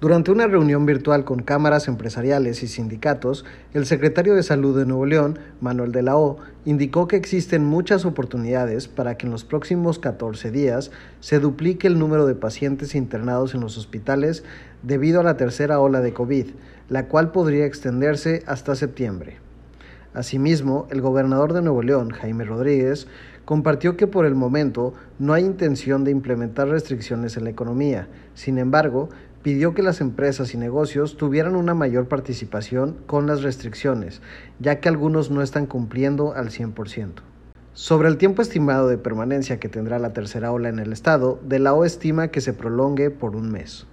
Durante una reunión virtual con cámaras empresariales y sindicatos, el secretario de Salud de Nuevo León, Manuel de la O, indicó que existen muchas oportunidades para que en los próximos 14 días se duplique el número de pacientes internados en los hospitales debido a la tercera ola de COVID, la cual podría extenderse hasta septiembre. Asimismo, el gobernador de Nuevo León, Jaime Rodríguez, compartió que por el momento no hay intención de implementar restricciones en la economía. Sin embargo, pidió que las empresas y negocios tuvieran una mayor participación con las restricciones, ya que algunos no están cumpliendo al 100%. Sobre el tiempo estimado de permanencia que tendrá la tercera ola en el estado, De la O estima que se prolongue por un mes.